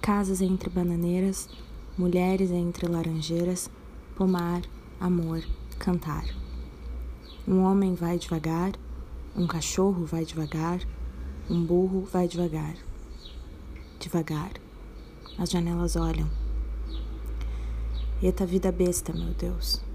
casas entre bananeiras, mulheres entre laranjeiras, pomar, amor, cantar. Um homem vai devagar, um cachorro vai devagar, um burro vai devagar. Devagar. As janelas olham. Eita tá vida besta, meu Deus.